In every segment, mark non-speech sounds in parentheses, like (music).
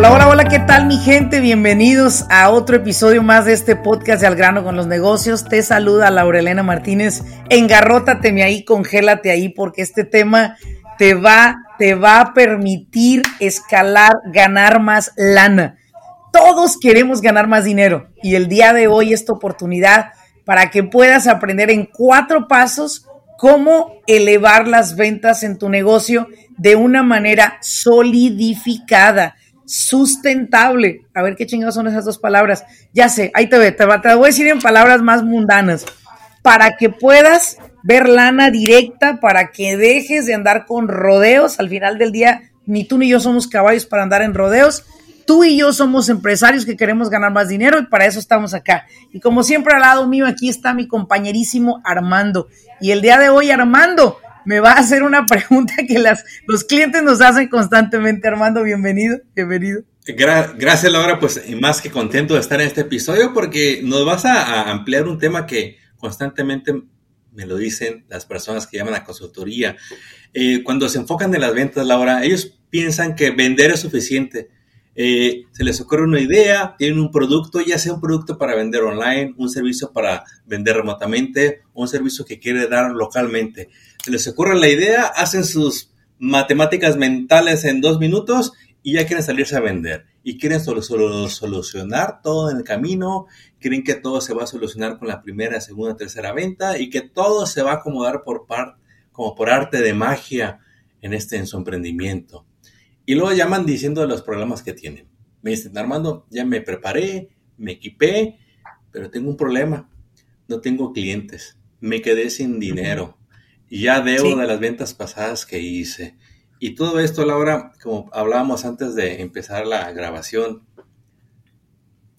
Hola, hola, hola, ¿qué tal mi gente? Bienvenidos a otro episodio más de este podcast de Al grano con los negocios. Te saluda Laurelena Martínez. Engarrótate ahí, congélate ahí, porque este tema te va, te va a permitir escalar, ganar más lana. Todos queremos ganar más dinero y el día de hoy esta oportunidad para que puedas aprender en cuatro pasos cómo elevar las ventas en tu negocio de una manera solidificada sustentable. A ver qué chingados son esas dos palabras. Ya sé, ahí te, ve, te, te voy a decir en palabras más mundanas. Para que puedas ver lana directa, para que dejes de andar con rodeos. Al final del día, ni tú ni yo somos caballos para andar en rodeos. Tú y yo somos empresarios que queremos ganar más dinero y para eso estamos acá. Y como siempre al lado mío, aquí está mi compañerísimo Armando. Y el día de hoy, Armando, me va a hacer una pregunta que las, los clientes nos hacen constantemente. Armando, bienvenido, bienvenido. gracias, Laura. Pues más que contento de estar en este episodio porque nos vas a, ampliar un tema que constantemente me lo dicen las personas que llaman a consultoría. Eh, cuando se enfocan en las ventas, Laura, ellos piensan que vender es suficiente. Eh, se les ocurre una idea, tienen un producto, ya sea un producto para vender online, un servicio para vender remotamente, un servicio que quiere dar localmente se les ocurre la idea, hacen sus matemáticas mentales en dos minutos y ya quieren salirse a vender. Y quieren solucionar todo en el camino, creen que todo se va a solucionar con la primera, segunda, tercera venta y que todo se va a acomodar por par, como por arte de magia en este en su emprendimiento. Y luego llaman diciendo de los problemas que tienen. Me dicen, Armando, ya me preparé, me equipé, pero tengo un problema. No tengo clientes. Me quedé sin dinero ya debo de las ventas pasadas que hice. Y todo esto, Laura, como hablábamos antes de empezar la grabación,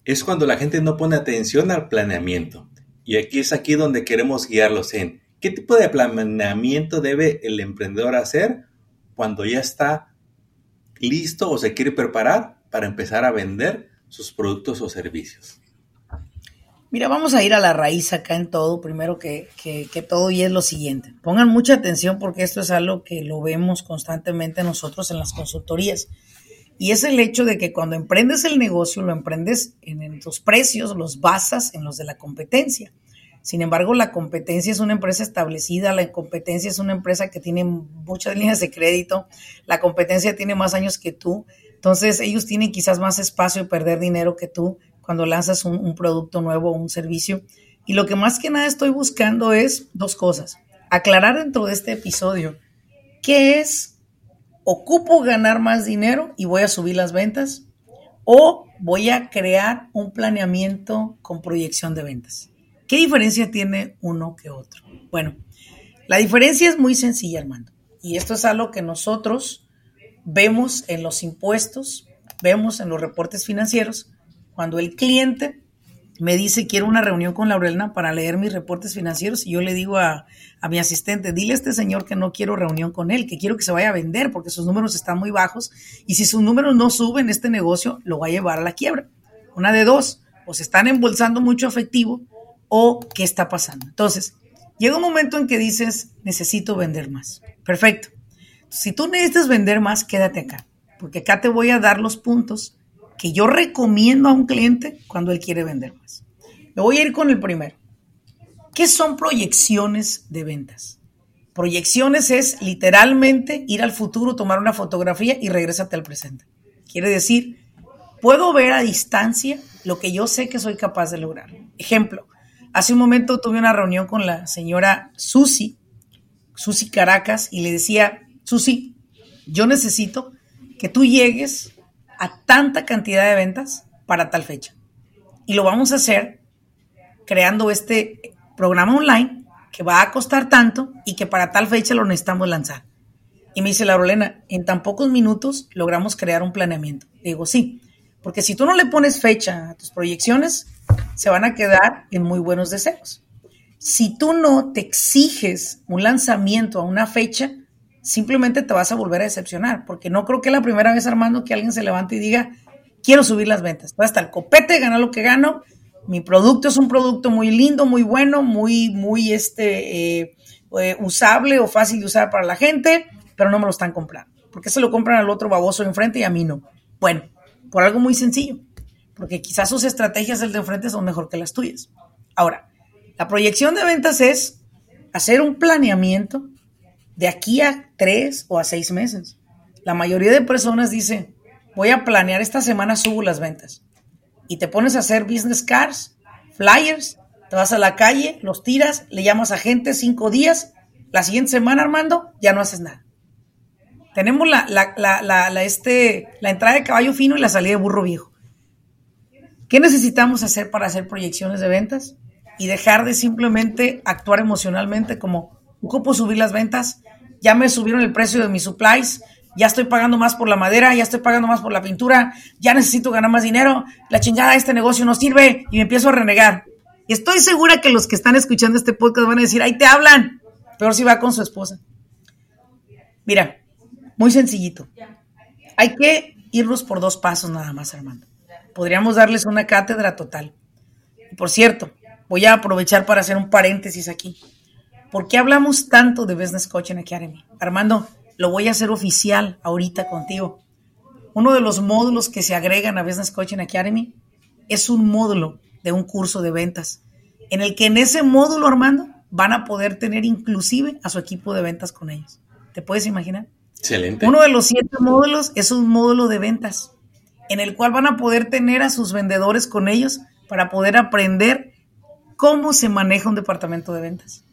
es cuando la gente no pone atención al planeamiento. Y aquí es aquí donde queremos guiarlos en qué tipo de planeamiento debe el emprendedor hacer cuando ya está listo o se quiere preparar para empezar a vender sus productos o servicios. Mira, vamos a ir a la raíz acá en todo, primero que, todo, y es lo siguiente. Pongan mucha atención porque esto es algo que lo vemos constantemente nosotros en las consultorías. Y es el hecho de que cuando emprendes el negocio, lo emprendes en, en tus precios, los basas en los de la competencia. Sin embargo, la competencia es una empresa establecida, la competencia es una empresa que tiene muchas líneas de crédito, la competencia tiene más años que tú, entonces ellos tienen quizás más espacio y perder dinero que tú, cuando lanzas un, producto nuevo o un servicio. Y lo que más que nada estoy buscando es dos cosas. Aclarar dentro de este episodio qué es, ocupo ganar más dinero y voy a subir las ventas o voy a crear un planeamiento con proyección de ventas. ¿Qué diferencia tiene uno que otro? Bueno, la diferencia es muy sencilla, Armando. Y esto es algo que nosotros vemos en los impuestos, vemos en los reportes financieros cuando el cliente me dice, quiero una reunión con Laurelna para leer mis reportes financieros, y yo le digo a, mi asistente, dile a este señor que no quiero reunión con él, que quiero que se vaya a vender porque sus números están muy bajos, y si sus números no suben, este negocio lo va a llevar a la quiebra. Una de dos, o se están embolsando mucho efectivo, o qué está pasando. Entonces, llega un momento en que dices, necesito vender más. Perfecto. Si tú necesitas vender más, quédate acá, porque acá te voy a dar los puntos que yo recomiendo a un cliente cuando él quiere vender más. Me voy a ir con el primero. ¿Qué son proyecciones de ventas? Proyecciones es literalmente ir al futuro, tomar una fotografía y regresarte al presente. Quiere decir, puedo ver a distancia lo que yo sé que soy capaz de lograr. Ejemplo, hace un momento tuve una reunión con la señora Susi, Susi Caracas, y le decía, Susi, yo necesito que tú llegues a tanta cantidad de ventas para tal fecha. Y lo vamos a hacer creando este programa online que va a costar tanto y que para tal fecha lo necesitamos lanzar. Y me dice Laurelena, en tan pocos minutos logramos crear un planeamiento. digo, sí, porque si tú no le pones fecha a tus proyecciones, se van a quedar en muy buenos deseos. Si tú no te exiges un lanzamiento a una fecha, simplemente te vas a volver a decepcionar, porque no creo que la primera vez, Armando, que alguien se levante y diga, quiero subir las ventas. Hasta el copete, ganar lo que gano. Mi producto es un producto muy lindo, muy bueno, muy, muy este, eh, eh, usable o fácil de usar para la gente, pero no me lo están comprando. porque se lo compran al otro baboso enfrente y a mí no? Bueno, por algo muy sencillo, porque quizás sus estrategias del de enfrente son mejor que las tuyas. Ahora, la proyección de ventas es hacer un planeamiento de aquí a tres o a seis meses. La mayoría de personas dice, voy a planear esta semana, subo las ventas. Y te pones a hacer business cards, flyers, te vas a la calle, los tiras, le llamas a gente cinco días, la siguiente semana, Armando, ya no haces nada. Tenemos la, la, este, la entrada de caballo fino y la salida de burro viejo. ¿Qué necesitamos hacer para hacer proyecciones de ventas? Y dejar de simplemente actuar emocionalmente como, ocupo subir las ventas, ya me subieron el precio de mis supplies, ya estoy pagando más por la madera, ya estoy pagando más por la pintura, ya necesito ganar más dinero, la chingada de este negocio no sirve y me empiezo a renegar. Y estoy segura que los que están escuchando este podcast van a decir, ahí te hablan, peor si va con su esposa. Mira, muy sencillito. Hay que irnos por dos pasos nada más, Armando. Podríamos darles una cátedra total. Por cierto, voy a aprovechar para hacer un paréntesis aquí. ¿Por qué hablamos tanto de Business Coaching Academy? Armando, lo voy a hacer oficial ahorita contigo. Uno de los módulos que se agregan a Business Coaching Academy es un módulo de un curso de ventas, en el que en ese módulo, Armando, van a poder tener inclusive a su equipo de ventas con ellos. ¿Te puedes imaginar? Excelente. Uno de los siete módulos es un módulo de ventas, en el cual van a poder tener a sus vendedores con ellos para poder aprender cómo se maneja un departamento de ventas.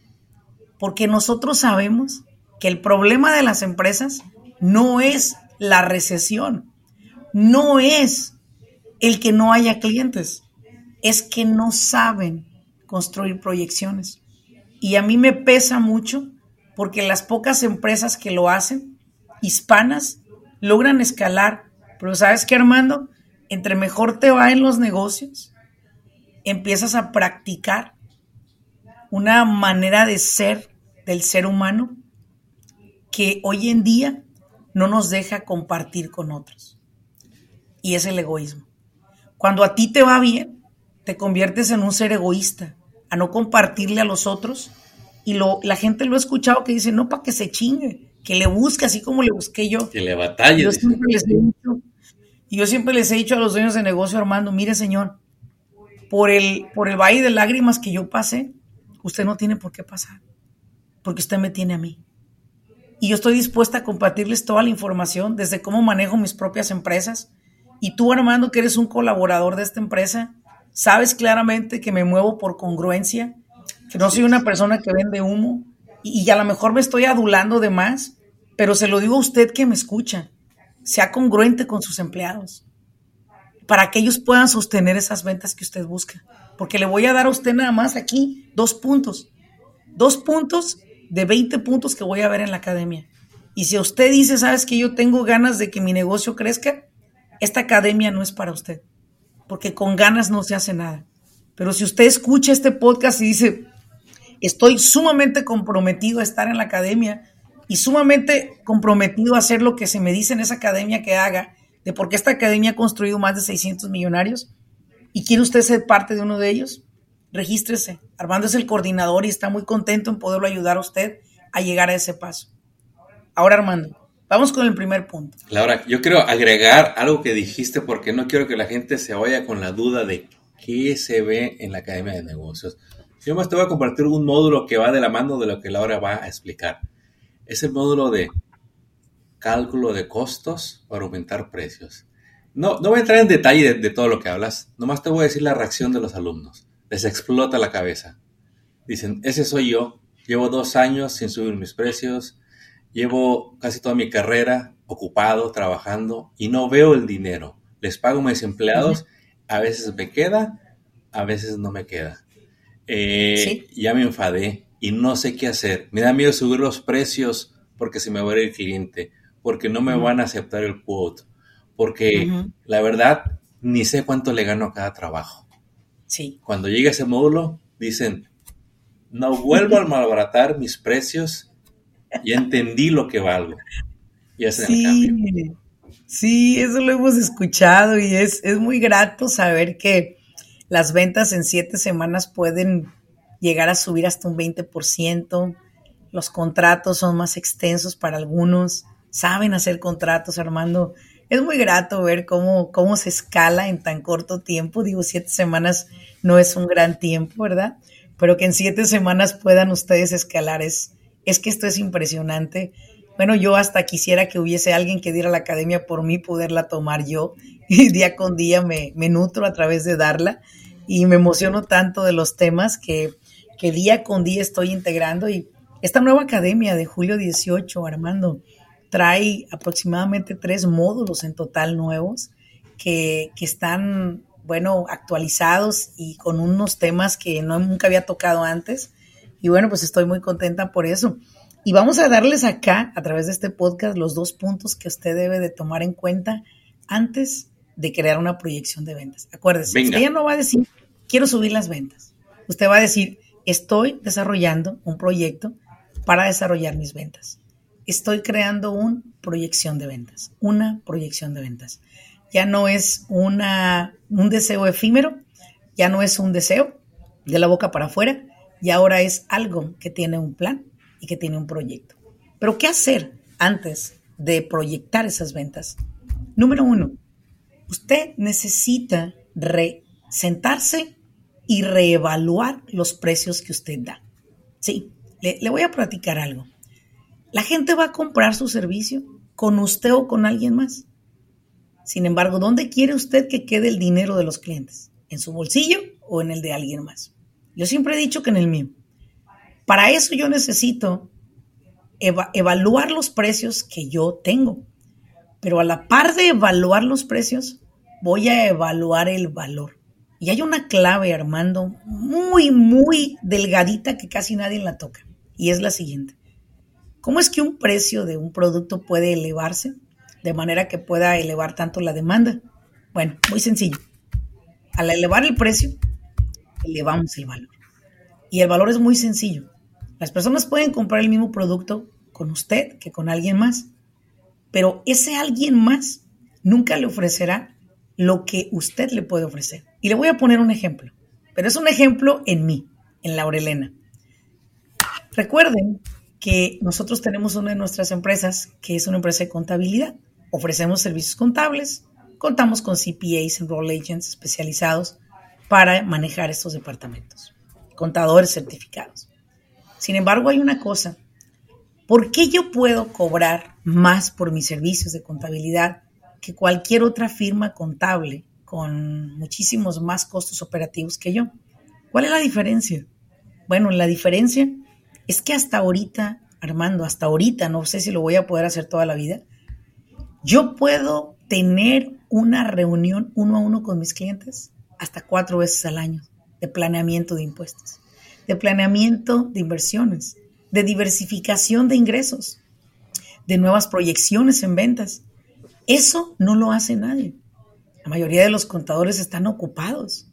Porque nosotros sabemos que el problema de las empresas no es la recesión, no es el que no haya clientes, es que no saben construir proyecciones. Y a mí me pesa mucho porque las pocas empresas que lo hacen hispanas logran escalar. Pero sabes qué, Armando, entre mejor te va en los negocios, empiezas a practicar una manera de ser del ser humano que hoy en día no nos deja compartir con otros. Y es el egoísmo. Cuando a ti te va bien, te conviertes en un ser egoísta, a no compartirle a los otros. Y lo, la gente lo ha escuchado que dice, no para que se chingue, que le busque así como le busqué yo. Que le batalle. Yo siempre les he dicho, y yo siempre les he dicho a los dueños de negocio, Armando, mire señor, por el, por el valle de lágrimas que yo pasé, usted no tiene por qué pasar, porque usted me tiene a mí. Y yo estoy dispuesta a compartirles toda la información, desde cómo manejo mis propias empresas. Y tú, Armando, que eres un colaborador de esta empresa, sabes claramente que me muevo por congruencia, que no soy una persona que vende humo, y, a lo mejor me estoy adulando de más, pero se lo digo a usted que me escucha, sea congruente con sus empleados, para que ellos puedan sostener esas ventas que usted busca. Porque le voy a dar a usted nada más aquí dos puntos, dos puntos de 20 puntos que voy a ver en la academia. Y si usted dice, sabes que yo tengo ganas de que mi negocio crezca, esta academia no es para usted, porque con ganas no se hace nada. Pero si usted escucha este podcast y dice, estoy sumamente comprometido a estar en la academia y sumamente comprometido a hacer lo que se me dice en esa academia que haga, de por qué esta academia ha construido más de 600 millonarios y quiere usted ser parte de uno de ellos, regístrese. Armando es el coordinador y está muy contento en poderlo ayudar a usted a llegar a ese paso. Ahora, Armando, vamos con el primer punto. Laura, yo quiero agregar algo que dijiste porque no quiero que la gente se vaya con la duda de qué se ve en la Academia de Negocios. Yo más te voy a compartir un módulo que va de la mano de lo que Laura va a explicar. Es el módulo de cálculo de costos para aumentar precios. No, no voy a entrar en detalle de, todo lo que hablas, nomás te voy a decir la reacción de los alumnos. Les explota la cabeza. Dicen, ese soy yo, llevo dos años sin subir mis precios, llevo casi toda mi carrera ocupado, trabajando y no veo el dinero. Les pago a mis empleados, a veces me queda, a veces no me queda. Eh, ya me enfadé, y no sé qué hacer. Me da miedo subir los precios porque se me va a ir el cliente, porque no me van a aceptar el quote, porque la verdad ni sé cuánto le gano a cada trabajo. Sí. Cuando llega ese módulo, dicen, no vuelvo a malbaratar mis precios, ya entendí lo que valgo. Y hacen sí. el cambio. Sí, eso lo hemos escuchado y es, es muy grato saber que las ventas en siete semanas pueden llegar a subir hasta un 20%. Los contratos son más extensos para algunos. Saben hacer contratos, Armando. Es muy grato ver cómo, cómo se escala en tan corto tiempo. Digo, siete semanas no es un gran tiempo, ¿verdad? Pero que en siete semanas puedan ustedes escalar es, es que esto es impresionante. Bueno, yo hasta quisiera que hubiese alguien que diera la academia por mí, poderla tomar yo. (laughs) Y día con día me, me nutro a través de darla y me emociono tanto de los temas que que día con día estoy integrando y esta nueva academia de julio 18, Armando, trae aproximadamente tres módulos en total nuevos que, están, bueno, actualizados y con unos temas que no, nunca había tocado antes. Y bueno, pues estoy muy contenta por eso. Y vamos a darles acá, a través de este podcast, los dos puntos que usted debe de tomar en cuenta antes de crear una proyección de ventas. Acuérdese, usted ya no va a decir, quiero subir las ventas. Usted va a decir, Estoy desarrollando un proyecto para desarrollar mis ventas. Estoy creando una proyección de ventas, una proyección de ventas. Ya no es una, un deseo efímero, ya no es un deseo de la boca para afuera, y ahora es algo que tiene un plan y que tiene un proyecto. Pero ¿qué hacer antes de proyectar esas ventas? Número uno, usted necesita sentarse y reevaluar los precios que usted da. Sí, le, voy a platicar algo. La gente va a comprar su servicio con usted o con alguien más. Sin embargo, ¿dónde quiere usted que quede el dinero de los clientes? ¿En su bolsillo o en el de alguien más? Yo siempre he dicho que en el mío. Para eso yo necesito evaluar los precios que yo tengo. Pero a la par de evaluar los precios, voy a evaluar el valor. Y hay una clave, Armando, muy, muy delgadita que casi nadie la toca. Y es la siguiente. ¿Cómo es que un precio de un producto puede elevarse de manera que pueda elevar tanto la demanda? Bueno, muy sencillo. Al elevar el precio, elevamos el valor. Y el valor es muy sencillo. Las personas pueden comprar el mismo producto con usted que con alguien más, pero ese alguien más nunca le ofrecerá lo que usted le puede ofrecer. Y le voy a poner un ejemplo, pero es un ejemplo en mí, en Laurelena. Recuerden que nosotros tenemos una de nuestras empresas que es una empresa de contabilidad. Ofrecemos servicios contables, contamos con CPAs, Enroll Agents especializados para manejar estos departamentos, contadores certificados. Sin embargo, hay una cosa. ¿Por qué yo puedo cobrar más por mis servicios de contabilidad que cualquier otra firma contable con muchísimos más costos operativos que yo. ¿Cuál es la diferencia? Bueno, la diferencia es que hasta ahorita, Armando, hasta ahorita, no sé si lo voy a poder hacer toda la vida, yo puedo tener una reunión uno a uno con mis clientes hasta cuatro veces al año de planeamiento de impuestos, de planeamiento de inversiones, de diversificación de ingresos, de nuevas proyecciones en ventas. Eso no lo hace nadie. La mayoría de los contadores están ocupados.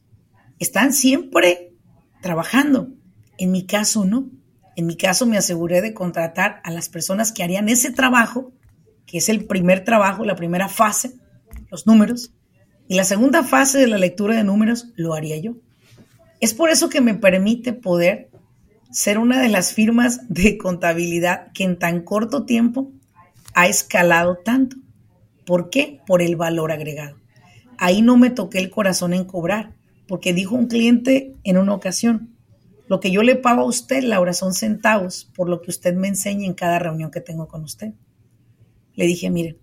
Están siempre trabajando. En mi caso, no. En mi caso me aseguré de contratar a las personas que harían ese trabajo, que es el primer trabajo, la primera fase, los números. Y la segunda fase de la lectura de números lo haría yo. Es por eso que me permite poder ser una de las firmas de contabilidad que en tan corto tiempo ha escalado tanto. ¿Por qué? Por el valor agregado. Ahí no me toqué el corazón en cobrar, porque dijo un cliente en una ocasión, lo que yo le pago a usted, Laura, son centavos por lo que usted me enseña en cada reunión que tengo con usted. Le dije, mire,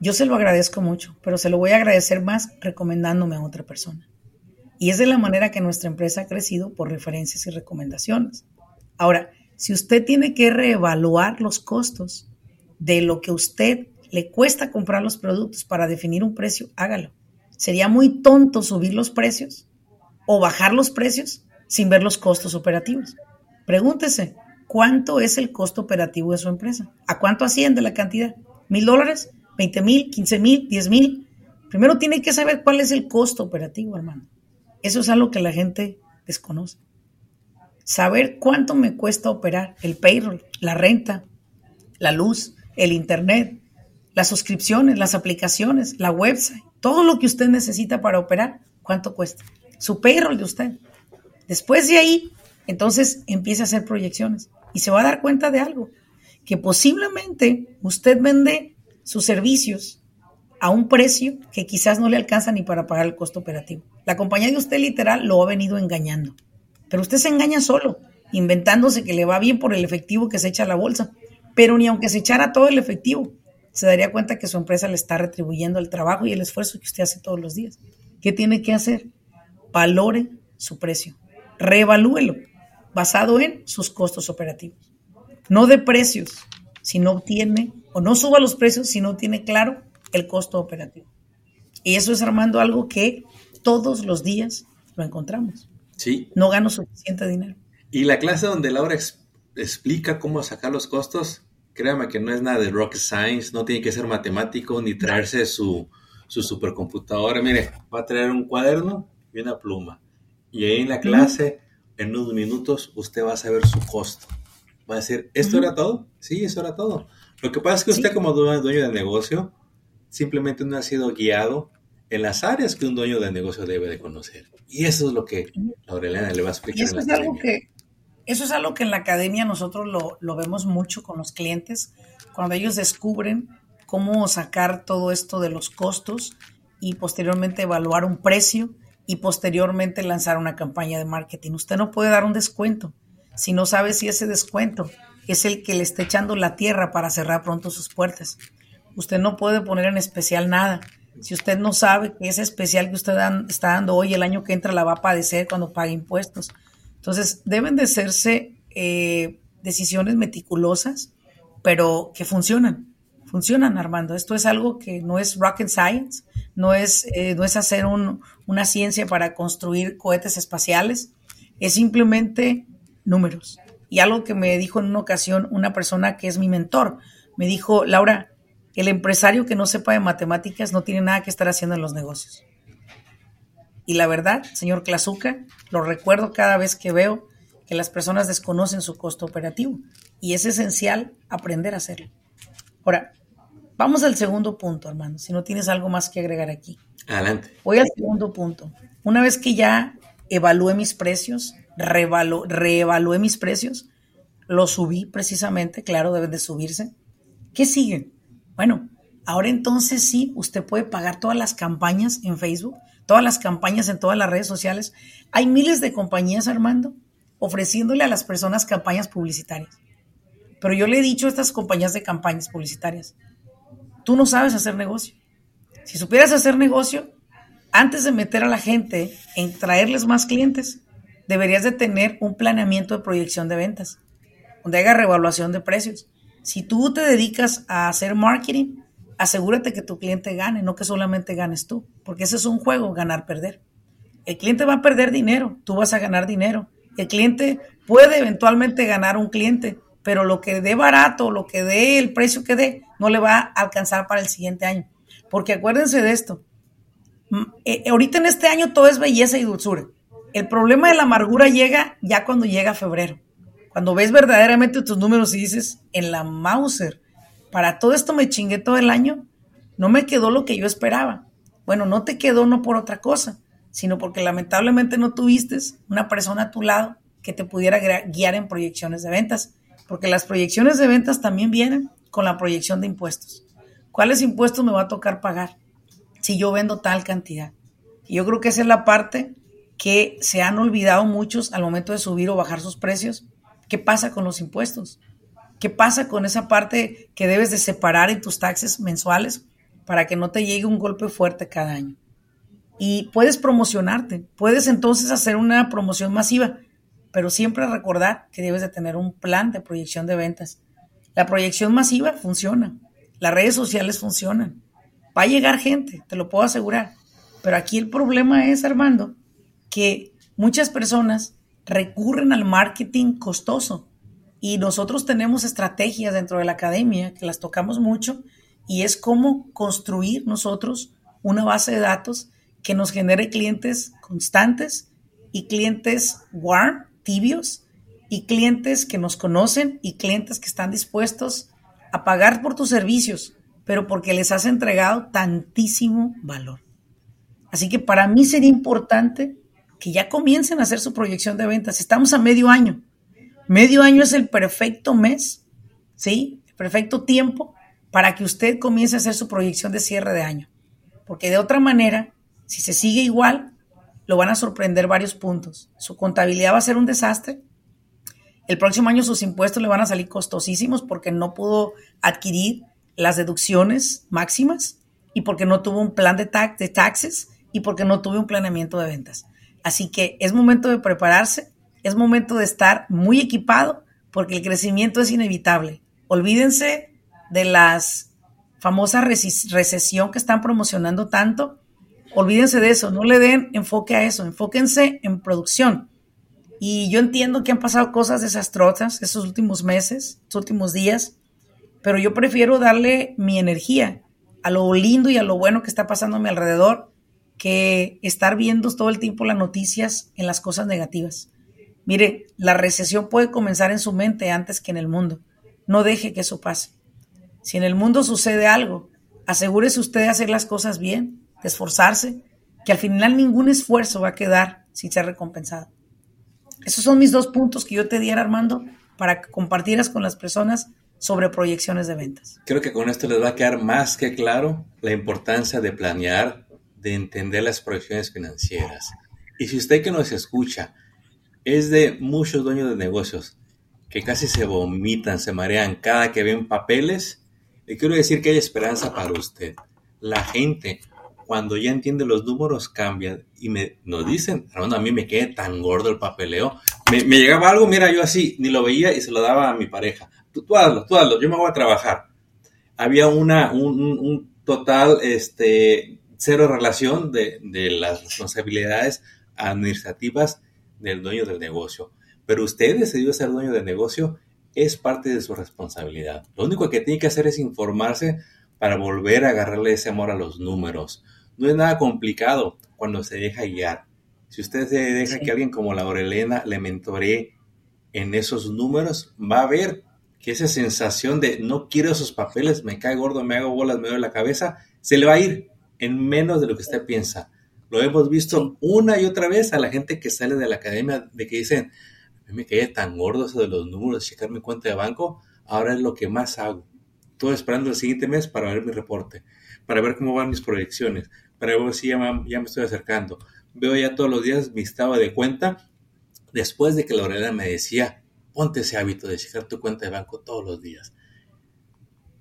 yo se lo agradezco mucho, pero se lo voy a agradecer más recomendándome a otra persona. Y es de la manera que nuestra empresa ha crecido por referencias y recomendaciones. Ahora, si usted tiene que reevaluar los costos de lo que usted le cuesta comprar los productos para definir un precio, hágalo. Sería muy tonto subir los precios o bajar los precios sin ver los costos operativos. Pregúntese, ¿cuánto es el costo operativo de su empresa? ¿A cuánto asciende la cantidad? ¿Mil dólares? ¿Veinte mil? ¿Quince mil? ¿Diez mil? Primero tiene que saber cuál es el costo operativo, hermano. Eso es algo que la gente desconoce. Saber cuánto me cuesta operar el payroll, la renta, la luz, el internet, las suscripciones, las aplicaciones, la website, todo lo que usted necesita para operar, cuánto cuesta. Su payroll de usted. Después de ahí, entonces empieza a hacer proyecciones y se va a dar cuenta de algo, que posiblemente usted vende sus servicios a un precio que quizás no le alcanza ni para pagar el costo operativo. La compañía de usted literal lo ha venido engañando, pero usted se engaña solo, inventándose que le va bien por el efectivo que se echa a la bolsa, pero ni aunque se echara todo el efectivo, se daría cuenta que su empresa le está retribuyendo el trabajo y el esfuerzo que usted hace todos los días. ¿Qué tiene que hacer? Valore su precio, reevalúelo basado en sus costos operativos. No de precios, si no tiene, o no suba los precios si no tiene claro el costo operativo. Y eso es, Armando, algo que todos los días lo encontramos. Sí. No gano suficiente dinero. Y la clase donde Laura explica cómo sacar los costos, créame que no es nada de rocket science, no tiene que ser matemático ni traerse su, su supercomputadora. Mire, va a traer un cuaderno y una pluma. Y ahí en la clase, en unos minutos, usted va a saber su costo. Va a decir, ¿esto era todo? Sí, eso era todo. Lo que pasa es que usted como dueño de negocio simplemente no ha sido guiado en las áreas que un dueño de negocio debe de conocer. Y eso es lo que Aureliana le va a explicar. eso, es algo que, eso es algo que en la academia nosotros lo, lo vemos mucho con los clientes, cuando ellos descubren cómo sacar todo esto de los costos y posteriormente evaluar un precio y posteriormente lanzar una campaña de marketing. Usted no puede dar un descuento si no sabe si ese descuento es el que le está echando la tierra para cerrar pronto sus puertas. Usted no puede poner en especial nada. Si usted no sabe que ese especial que usted está dando hoy, el año que entra, la va a padecer cuando pague impuestos. Entonces, deben de hacerse eh, decisiones meticulosas, pero que funcionan. Funcionan, Armando. Esto es algo que no es rocket science, no es, eh, no es hacer una ciencia para construir cohetes espaciales, es simplemente números. Y algo que me dijo en una ocasión una persona que es mi mentor, me dijo, Laura, el empresario que no sepa de matemáticas no tiene nada que estar haciendo en los negocios. Y la verdad, señor Clazuca, lo recuerdo cada vez que veo que las personas desconocen su costo operativo y es esencial aprender a hacerlo. Ahora, vamos al segundo punto, hermano, si no tienes algo más que agregar aquí. Adelante. Voy al segundo punto. Una vez que ya evalué mis precios, reevalué mis precios, los subí precisamente, claro, deben de subirse. ¿Qué sigue? Bueno, ahora entonces sí, usted puede pagar todas las campañas en Facebook, todas las campañas en todas las redes sociales. Hay miles de compañías, Armando, ofreciéndole a las personas campañas publicitarias. Pero yo le he dicho a estas compañías de campañas publicitarias, tú no sabes hacer negocio. Si supieras hacer negocio, antes de meter a la gente en traerles más clientes, deberías de tener un planeamiento de proyección de ventas, donde haga revaluación de precios si tú te dedicas a hacer marketing, asegúrate que tu cliente gane, no que solamente ganes tú, porque ese es un juego, ganar, perder. El cliente va a perder dinero, tú vas a ganar dinero. El cliente puede eventualmente ganar un cliente, pero lo que dé barato, lo que dé el precio que dé, no le va a alcanzar para el siguiente año. Porque acuérdense de esto, mm, eh, ahorita en este año todo es belleza y dulzura. El problema de la amargura llega ya cuando llega febrero. Cuando ves verdaderamente tus números y dices, en la Mauser, para todo esto me chingué todo el año, no me quedó lo que yo esperaba. Bueno, no te quedó no por otra cosa, sino porque lamentablemente no tuviste una persona a tu lado que te pudiera guiar en proyecciones de ventas, porque las proyecciones de ventas también vienen con la proyección de impuestos. ¿Cuáles impuestos me va a tocar pagar si yo vendo tal cantidad? Y yo creo que esa es la parte que se han olvidado muchos al momento de subir o bajar sus precios ¿Qué pasa con los impuestos? ¿Qué pasa con esa parte que debes de separar en tus taxes mensuales para que no te llegue un golpe fuerte cada año? Y puedes promocionarte, puedes entonces hacer una promoción masiva, pero siempre recordar que debes de tener un plan de proyección de ventas. La proyección masiva funciona, las redes sociales funcionan, va a llegar gente, te lo puedo asegurar. Pero aquí el problema es, Armando, que muchas personas recurren al marketing costoso. Y nosotros tenemos estrategias dentro de la academia que las tocamos mucho y es cómo construir nosotros una base de datos que nos genere clientes constantes y clientes warm, tibios, y clientes que nos conocen y clientes que están dispuestos a pagar por tus servicios, pero porque les has entregado tantísimo valor. Así que para mí sería importante que ya comiencen a hacer su proyección de ventas. Estamos a medio año. Medio año es el perfecto mes, ¿sí? El perfecto tiempo para que usted comience a hacer su proyección de cierre de año. Porque de otra manera, si se sigue igual, lo van a sorprender varios puntos. Su contabilidad va a ser un desastre. El próximo año sus impuestos le van a salir costosísimos porque no pudo adquirir las deducciones máximas y porque no tuvo un plan de, de taxes y porque no tuvo un planeamiento de ventas. Así que es momento de prepararse, es momento de estar muy equipado porque el crecimiento es inevitable. Olvídense de las famosas recesión que están promocionando tanto. Olvídense de eso, no le den enfoque a eso, enfóquense en producción. Y yo entiendo que han pasado cosas desastrosas esos últimos meses, estos últimos días, pero yo prefiero darle mi energía a lo lindo y a lo bueno que está pasando a mi alrededor que estar viendo todo el tiempo las noticias en las cosas negativas. Mire, la recesión puede comenzar en su mente antes que en el mundo. No deje que eso pase. Si en el mundo sucede algo, asegúrese usted de hacer las cosas bien, de esforzarse, que al final ningún esfuerzo va a quedar sin ser recompensado. Esos son mis dos puntos que yo te diera, Armando, para que compartieras con las personas sobre proyecciones de ventas. Creo que con esto les va a quedar más que claro la importancia de planear, de entender las proyecciones financieras. Y si usted que nos escucha es de muchos dueños de negocios que casi se vomitan, se marean cada que ven papeles, le quiero decir que hay esperanza para usted. La gente, cuando ya entiende los números, cambia y me, nos dicen, Armando, a mí me quedé tan gordo el papeleo. Me, llegaba algo, mira, yo así, ni lo veía y se lo daba a mi pareja. Tú, tú hazlo, tú hazlo, yo me voy a trabajar. Había una, un, un total, este, cero relación de, de las responsabilidades administrativas del dueño del negocio. Pero usted decidió ser dueño del negocio, es parte de su responsabilidad. Lo único que tiene que hacer es informarse para volver a agarrarle ese amor a los números. No es nada complicado cuando se deja guiar. Si usted se deja que alguien como la Aurelena le mentoree en esos números, va a ver que esa sensación de no quiero esos papeles, me cae gordo, me hago bolas, me doy la cabeza, se le va a ir en menos de lo que usted piensa. Lo hemos visto una y otra vez a la gente que sale de la academia de que dicen, a mí me quedé tan gordo eso de los números, checar mi cuenta de banco, ahora es lo que más hago. Estoy esperando el siguiente mes para ver mi reporte, para ver cómo van mis proyecciones, para ver si ya ya me estoy acercando. Veo ya todos los días mi estado de cuenta después de que Lorena me decía, ponte ese hábito de checar tu cuenta de banco todos los días.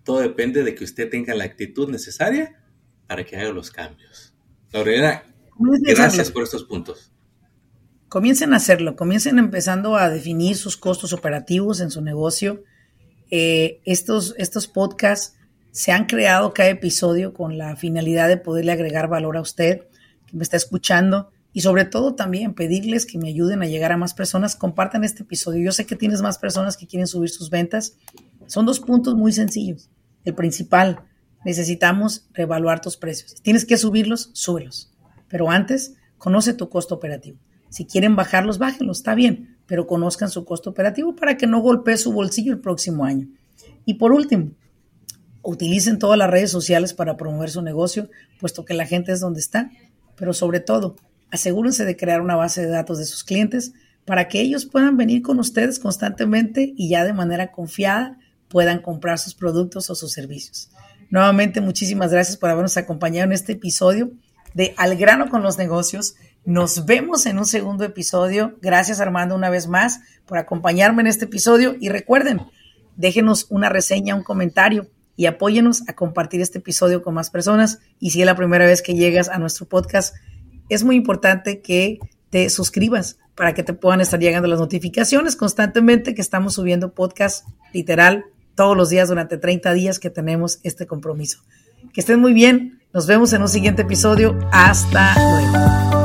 Todo depende de que usted tenga la actitud necesaria para que haga los cambios. Lorena, gracias por estos puntos. Comiencen a hacerlo, comiencen empezando a definir sus costos operativos en su negocio. Eh, estos, estos podcasts se han creado cada episodio con la finalidad de poderle agregar valor a usted que me está escuchando y sobre todo también pedirles que me ayuden a llegar a más personas. Compartan este episodio. Yo sé que tienes más personas que quieren subir sus ventas. Son dos puntos muy sencillos. El principal, necesitamos reevaluar tus precios. tienes que subirlos, súbelos. Pero antes, conoce tu costo operativo. Si quieren bajarlos, bájenlos, está bien, pero conozcan su costo operativo para que no golpee su bolsillo el próximo año. Y por último, utilicen todas las redes sociales para promover su negocio, puesto que la gente es donde está. Pero sobre todo, asegúrense de crear una base de datos de sus clientes para que ellos puedan venir con ustedes constantemente y ya de manera confiada puedan comprar sus productos o sus servicios. Nuevamente, muchísimas gracias por habernos acompañado en este episodio de Al grano con los negocios. Nos vemos en un segundo episodio. Gracias Armando una vez más por acompañarme en este episodio y recuerden, déjenos una reseña, un comentario y apóyenos a compartir este episodio con más personas. Y si es la primera vez que llegas a nuestro podcast, es muy importante que te suscribas para que te puedan estar llegando las notificaciones constantemente que estamos subiendo podcast literal todos los días durante 30 días que tenemos este compromiso. Que estén muy bien, nos vemos en un siguiente episodio. Hasta luego.